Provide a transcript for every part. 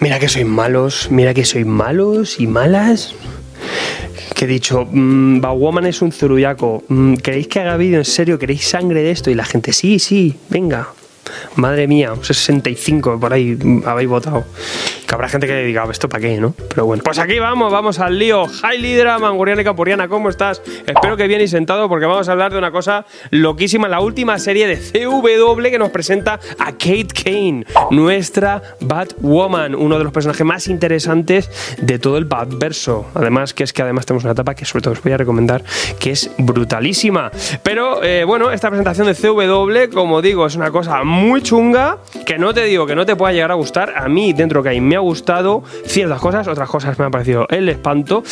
Mira que sois malos, mira que sois malos y malas. Que he dicho, mmm, es un zuruyaco. Mm, ¿Queréis que haga vídeo en serio? ¿Queréis sangre de esto? Y la gente, sí, sí, venga. Madre mía, 65 por ahí habéis votado. Que habrá gente que diga, ¿esto para qué, no? Pero bueno, pues aquí vamos, vamos al lío. Hi Lidra, Manguriana y Capuriana, ¿cómo estás? Espero que bien y sentado porque vamos a hablar de una cosa loquísima, la última serie de CW que nos presenta a Kate Kane, nuestra Batwoman, uno de los personajes más interesantes de todo el Batverso. Además, que es que además tenemos una etapa que sobre todo os voy a recomendar, que es brutalísima. Pero eh, bueno, esta presentación de CW, como digo, es una cosa muy chunga, que no te digo que no te pueda llegar a gustar. A mí, dentro que hay, me ha gustado ciertas cosas, otras cosas me han parecido el espanto.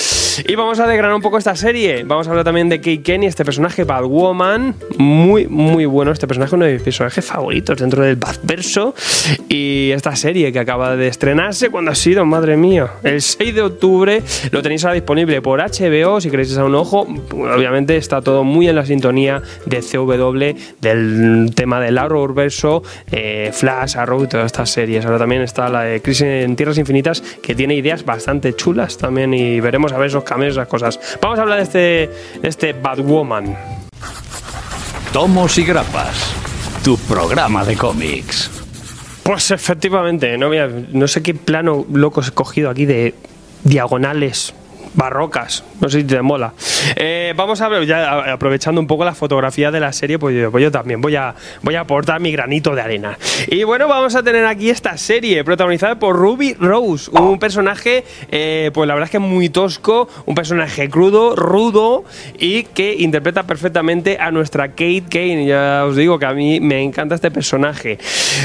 Y vamos a desgranar un poco esta serie. Vamos a hablar también de Kate Kenny, este personaje Batwoman. Muy, muy bueno. Este personaje, uno de mis personajes favoritos dentro del Batverso. Y esta serie que acaba de estrenarse, cuando ha sido? Madre mía. El 6 de octubre lo tenéis ahora disponible por HBO. Si queréis echar un ojo, obviamente está todo muy en la sintonía de CW, del tema del horrorverso, eh, Flash, Arrow y todas estas series. Ahora también está la de Crisis en Tierras Infinitas, que tiene ideas bastante chulas también. Y veremos a ver esos cambios, esas cosas. Vamos a hablar de este, de este Batwoman. Tomos y grapas, tu programa de cómics. Pues efectivamente, no, mira, no sé qué plano loco he cogido aquí de diagonales barrocas. No sé si te mola. Eh, vamos a ver, aprovechando un poco la fotografía de la serie, pues yo, pues yo, también voy a, voy a aportar mi granito de arena. Y bueno, vamos a tener aquí esta serie protagonizada por Ruby Rose, un personaje, eh, pues la verdad es que muy tosco, un personaje crudo, rudo y que interpreta perfectamente a nuestra Kate Kane. Ya os digo que a mí me encanta este personaje.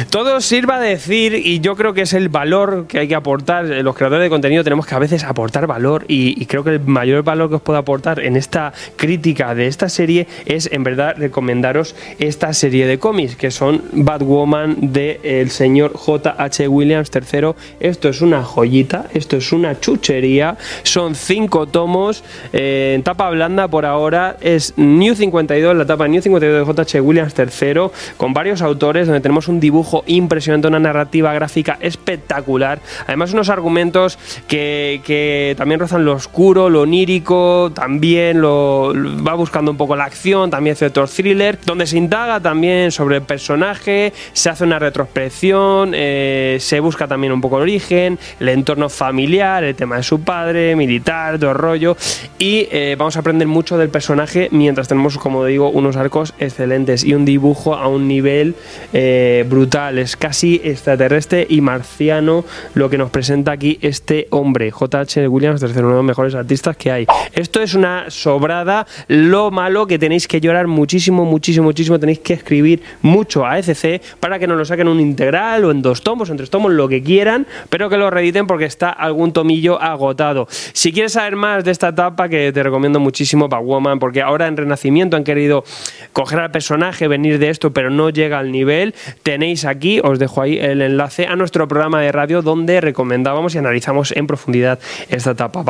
Todo sirva de decir, y yo creo que es el valor que hay que aportar, los creadores de contenido tenemos que a veces aportar valor y, y creo que el mayor valor que os puedo aportar en esta crítica de esta serie es en verdad recomendaros esta serie de cómics que son Batwoman de el señor J.H. Williams III. Esto es una joyita, esto es una chuchería, son cinco tomos eh, en tapa blanda por ahora, es New 52, la tapa New 52 de J.H. Williams III, con varios autores donde tenemos un dibujo impresionante, una narrativa gráfica espectacular, además unos argumentos que, que también rozan los oscuro, lo onírico, también lo, va buscando un poco la acción, también cierto thriller, donde se indaga también sobre el personaje, se hace una retrospección, eh, se busca también un poco el origen, el entorno familiar, el tema de su padre, militar, todo rollo, y eh, vamos a aprender mucho del personaje mientras tenemos, como digo, unos arcos excelentes y un dibujo a un nivel eh, brutal, es casi extraterrestre y marciano lo que nos presenta aquí este hombre, JH Williams, tercero de mejores artistas que hay. Esto es una sobrada, lo malo que tenéis que llorar muchísimo, muchísimo, muchísimo, tenéis que escribir mucho a ECC para que nos lo saquen un integral o en dos tomos, en tres tomos, lo que quieran, pero que lo reediten porque está algún tomillo agotado. Si quieres saber más de esta etapa, que te recomiendo muchísimo Woman, porque ahora en Renacimiento han querido coger al personaje, venir de esto, pero no llega al nivel, tenéis aquí, os dejo ahí el enlace a nuestro programa de radio donde recomendábamos y analizamos en profundidad esta etapa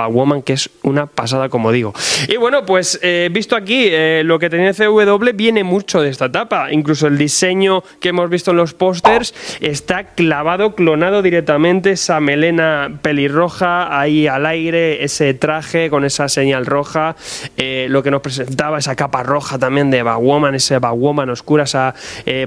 Que es una pasada, como digo. Y bueno, pues eh, visto aquí, eh, lo que tenía CW viene mucho de esta etapa. Incluso el diseño que hemos visto en los pósters está clavado, clonado directamente. Esa melena pelirroja ahí al aire, ese traje con esa señal roja, eh, lo que nos presentaba, esa capa roja también de Batwoman, ese Batwoman oscura, esa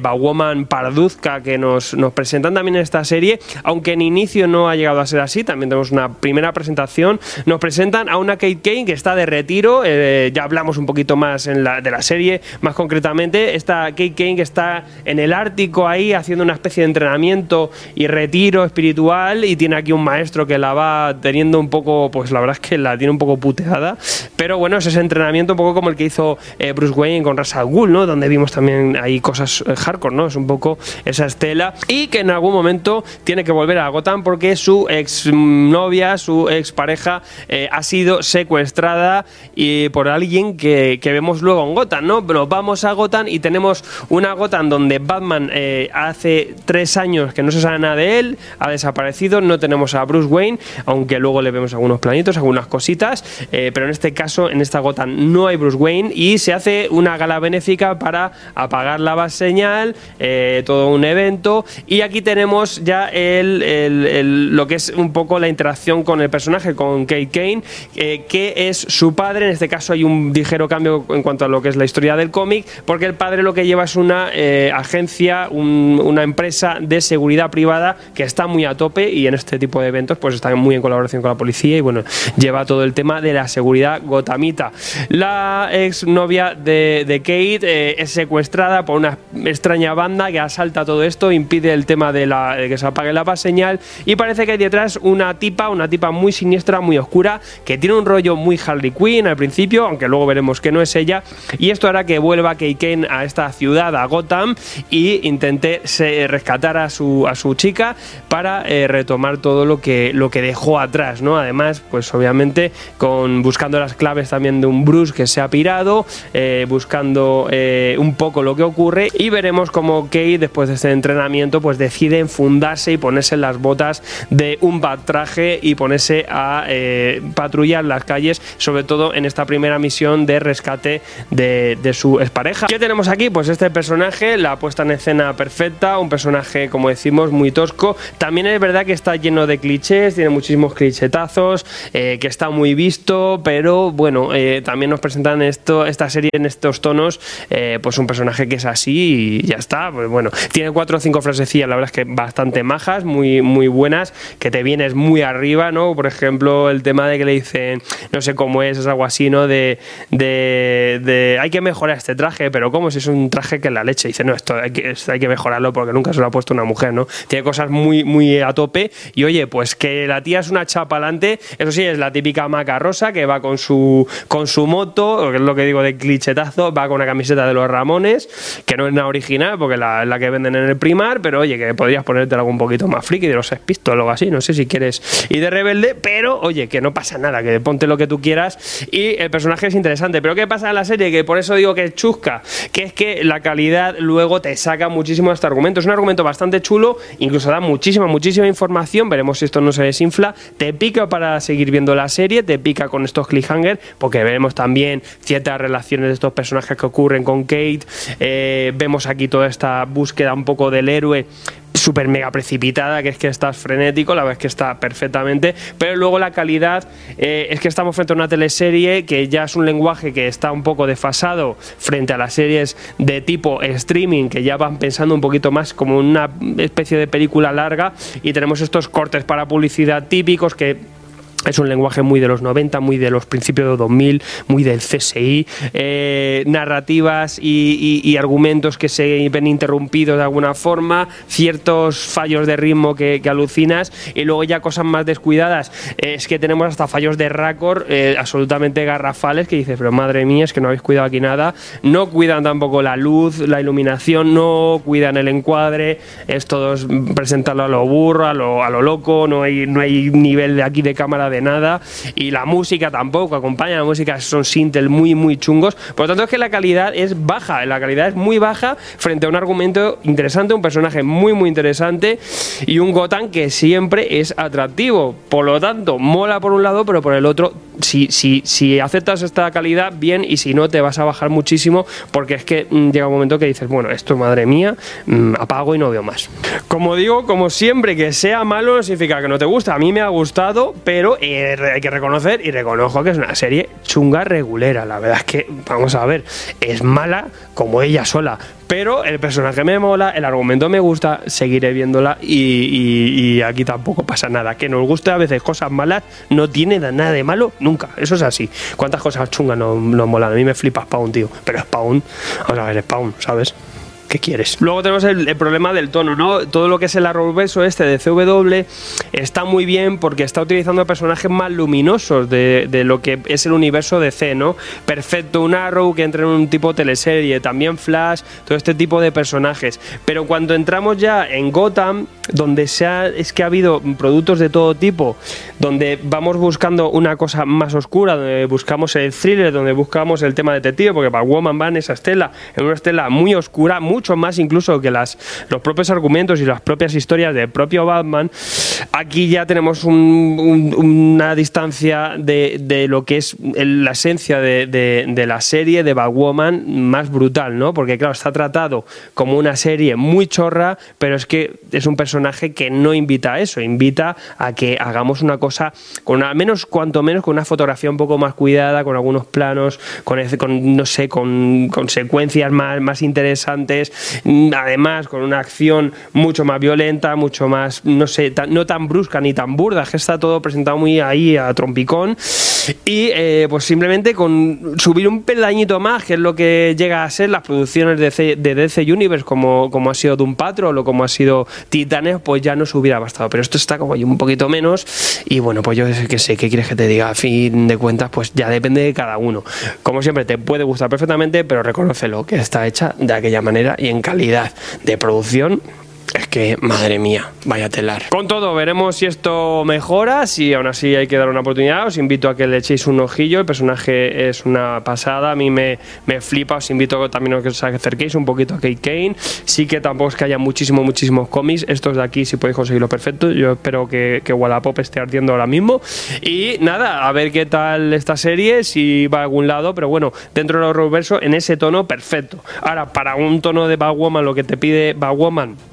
Batwoman parduzca que nos, nos presentan también en esta serie, aunque en inicio no ha llegado a ser así. También tenemos una primera presentación. Nos presenta a una Kate Kane que está de retiro. eh, ya hablamos un poquito más en la, de la serie, más concretamente. Esta Kate Kane que está en el Ártico ahí haciendo una especie de entrenamiento y retiro espiritual. Y tiene aquí un maestro que la va teniendo un poco, pues la verdad es que la tiene un poco puteada. Pero bueno, es ese entrenamiento un poco como el que hizo eh, Bruce Wayne con Ra's al Ghul, ¿no? Donde vimos también ahí cosas eh, hardcore, ¿no? Es un poco esa estela. Y que en algún momento tiene que volver a Gotham porque su ex novia, su ex pareja, ha sido secuestrada y por alguien que, que vemos luego en Gotham, ¿no? Pero vamos a Gotham y tenemos una Gotham donde Batman eh, hace tres años que no se sabe nada de él, ha desaparecido, no tenemos a Bruce Wayne, aunque luego le vemos algunos planitos, algunas cositas, eh, pero en este caso, en esta Gotham no hay Bruce Wayne y se hace una gala benéfica para apagar la base señal, eh, todo un evento y aquí tenemos ya el, el- lo que es un poco la interacción con el personaje, con Kate Kane, eh, que es su padre, en este caso hay un ligero cambio en cuanto a lo que es la historia del cómic, porque el padre lo que lleva es una eh, agencia, un- una empresa de seguridad privada que está muy a tope y en este tipo de eventos pues está muy en colaboración con la policía y bueno, lleva todo el tema de la seguridad gotamita. La ex novia de, de Kate eh, es secuestrada por una extraña banda que asalta todo esto, impide el tema de, la, de que se apague la paz señal y parece que hay detrás una tipa, una tipa muy siniestra, muy oscura, que tiene un rollo muy Harley Quinn al principio, aunque luego veremos que no es ella, y esto hará que vuelva Kate Kane a esta ciudad, a Gotham, y intente se- rescatar a su, a su chica para eh, retomar todo lo que, lo que dejó atrás, ¿no? Además, pues obviamente con buscando las claves también de un Bruce que se ha pirado, eh, buscando eh, un poco lo que ocurre y veremos cómo Kate después de este entrenamiento pues decide enfundarse y ponerse las botas de un bad traje y ponerse a eh, patrullar las calles, sobre todo en esta primera misión de rescate de, su expareja. ¿Qué tenemos aquí? Pues este personaje, la puesta en escena perfecta, un personaje como decimos muy tosco, también es verdad que está lleno de clichés, tiene muchísimos clichetazos, eh, que está muy visto, pero bueno, eh, también nos presentan esto, esta serie en estos tonos, eh, pues un personaje que es así y ya está, pues bueno, tiene cuatro o cinco frasecillas, la verdad es que bastante majas, muy, muy buenas, que te vienes muy arriba, ¿no? Por ejemplo, el tema de que le dicen, no sé cómo es, es algo así, ¿no? De, de, hay que mejorar este traje, pero ¿cómo si es un traje que es la leche? dice, no, esto hay que, hay que mejorarlo porque nunca se lo ha puesto una mujer, ¿no? Tiene cosas muy, muy a tope y oye, pues que la tía es una chapa alante, eso sí, es la típica maca rosa que va con su, con su moto, que es lo que digo de clichetazo, va con una camiseta de los Ramones, que no es nada original porque la, la que venden en el primar, pero oye, que podrías ponerte algo un poquito más friki de los Sex o algo así, no sé si quieres y de rebelde, pero oye, que no pasa nada, que ponte lo que tú quieras y el personaje es interesante. Pero ¿qué pasa en la serie? Que por eso digo que es chusca, que es que la calidad luego te saca muchísimo este argumento. Es un argumento bastante chulo, incluso da muchísima, muchísima información. Veremos si esto no se desinfla. Te pica para seguir viendo la serie, te pica con estos cliffhangers, porque vemos también ciertas relaciones de estos personajes que ocurren con Kate. Eh, vemos aquí toda esta búsqueda un poco del héroe súper mega precipitada, que es que estás frenético, la verdad es que está perfectamente, pero luego la calidad eh, es que estamos frente a una teleserie que ya es un lenguaje que está un poco desfasado frente a las series de tipo streaming, que ya van pensando un poquito más como una especie de película larga y tenemos estos cortes para publicidad típicos que es un lenguaje muy de los 90, muy de los principios de 2000, muy del CSI, eh, narrativas y, y- argumentos que se ven interrumpidos de alguna forma, ciertos fallos de ritmo que, alucinas y luego ya cosas más descuidadas. Es que tenemos hasta fallos de raccord eh, absolutamente garrafales que dices, pero madre mía, es que no habéis cuidado aquí nada. No cuidan tampoco la luz, la iluminación, no cuidan el encuadre, es todo es presentarlo a lo burro, a lo, a lo loco, no hay, no hay nivel de aquí de cámara de nada. Y la música tampoco acompaña la música son sintel muy muy chungos. Por lo tanto es que la calidad es baja la calidad es muy baja frente a un argumento interesante un personaje muy muy interesante y un Gotham que siempre es atractivo. Por lo tanto mola por un lado pero por el otro si, si, si aceptas esta calidad bien y si no te vas a bajar muchísimo porque es que mm, llega un momento que dices bueno esto madre mía mm, apago y no veo más como digo como siempre que sea malo no significa que no te gusta a mí me ha gustado pero eh, hay que reconocer y reconozco que es una serie chunga regulera. La verdad es que, vamos a ver, es mala como ella sola. Pero el personaje me mola, el argumento me gusta, seguiré viéndola y, y aquí tampoco pasa nada. Que nos guste a veces cosas malas no tiene nada de malo nunca. Eso es así. ¿Cuántas cosas chungas nos, nos molan? A mí me flipa Spawn, tío. Pero Spawn, vamos a ver, Spawn, ¿sabes? ¿Qué quieres? Luego tenemos el, problema del tono, ¿no? Todo lo que es el arrowverso este de CW está muy bien porque está utilizando personajes más luminosos de, lo que es el universo de C, ¿no? Perfecto, un Arrow que entra en un tipo teleserie, también Flash, todo este tipo de personajes. Pero cuando entramos ya en Gotham, donde se ha- es que ha habido productos de todo tipo, donde vamos buscando una cosa más oscura, donde buscamos el thriller, donde buscamos el tema detective, porque Batwoman va en esa estela, en una estela muy oscura, mucho más incluso que las, los propios argumentos y las propias historias del propio Batman. Aquí ya tenemos un- un- una distancia de, de lo que es la esencia de, de- de la serie de Batwoman más brutal, ¿no? Porque claro, está tratado como una serie muy chorra, pero es que es un personaje que no invita a eso, invita a que hagamos una cosa con al menos cuanto menos con una fotografía un poco más cuidada, con algunos planos, con, con, no sé, con, con secuencias más, más interesantes, mm, además con una acción mucho más violenta, mucho más, no sé, tan- no tan brusca ni tan burda, que está todo presentado muy ahí a trompicón y eh, pues simplemente con subir un peldañito más, que es lo que llega a ser las producciones de, DC Universe, como, como ha sido Doom Patrol o como ha sido Titanes, pues ya nos hubiera bastado. Pero esto está como ahí un poquito menos. Y bueno, pues yo que sé, ¿qué quieres que te diga? A fin de cuentas, pues ya depende de cada uno. Como siempre, te puede gustar perfectamente, pero reconócelo que está hecha de aquella manera y en calidad de producción. Es que, madre mía, vaya telar. Con todo, veremos si esto mejora, si aún así hay que dar una oportunidad. Os invito a que le echéis un ojillo. El personaje es una pasada, a mí me, me flipa. Os invito también a que os acerquéis un poquito a Kate Kane. Sí que tampoco es que haya muchísimo, muchísimos cómics. Estos de aquí, si podéis conseguirlo perfecto. Yo espero que, que Wallapop esté ardiendo ahora mismo. Y nada, a ver qué tal esta serie, si va a algún lado. Pero bueno, dentro del horrorverso, en ese tono, perfecto. Ahora, para un tono de Batwoman, lo que te pide Batwoman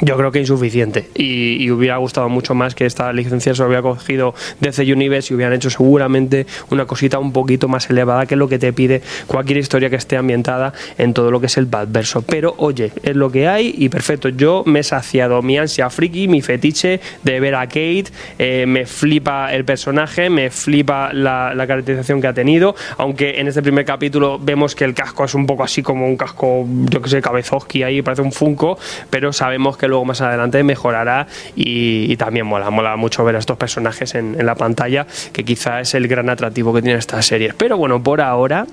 yo creo que insuficiente y, hubiera gustado mucho más que esta licencia se lo hubiera cogido DC Universe y hubieran hecho seguramente una cosita un poquito más elevada que lo que te pide cualquier historia que esté ambientada en todo lo que es el Batverso. Pero oye, es lo que hay y perfecto. Yo me he saciado mi ansia friki, mi fetiche de ver a Kate, eh, me flipa el personaje, me flipa la, la caracterización que ha tenido, aunque en este primer capítulo vemos que el casco es un poco así como un casco, yo que sé, cabezoski ahí, parece un Funko, pero sabemos que luego más adelante mejorará y, también mola, mola mucho ver a estos personajes en la pantalla, que quizá es el gran atractivo que tiene esta serie. Pero bueno, por ahora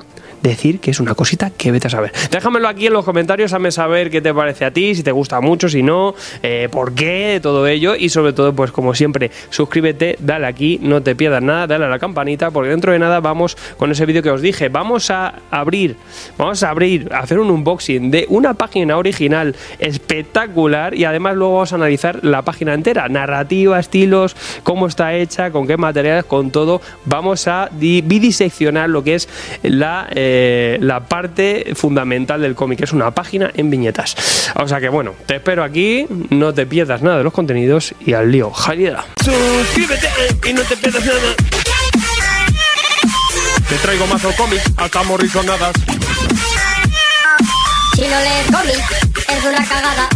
decir que es una cosita que vete a saber. Déjamelo aquí en los comentarios, hazme saber qué te parece a ti, si te gusta mucho, si no, eh, por qué, todo ello. Y sobre todo, pues como siempre, suscríbete, dale aquí, no te pierdas nada, dale a la campanita, porque dentro de nada vamos con ese vídeo que os dije, vamos a abrir, vamos a abrir, a hacer un unboxing de una página original espectacular y además luego vamos a analizar la página entera, narrativa, estilos, cómo está hecha, con qué materiales, con todo, vamos a di- bidiseccionar lo que es la, eh, la parte fundamental del cómic, que es una página en viñetas. O sea que bueno, te espero aquí, no te pierdas nada de los contenidos y al lío. Jalida. Suscríbete y no te pierdas nada. Te traigo más cómics, hasta morrisonadas. Si no lees cómics, es una cagada.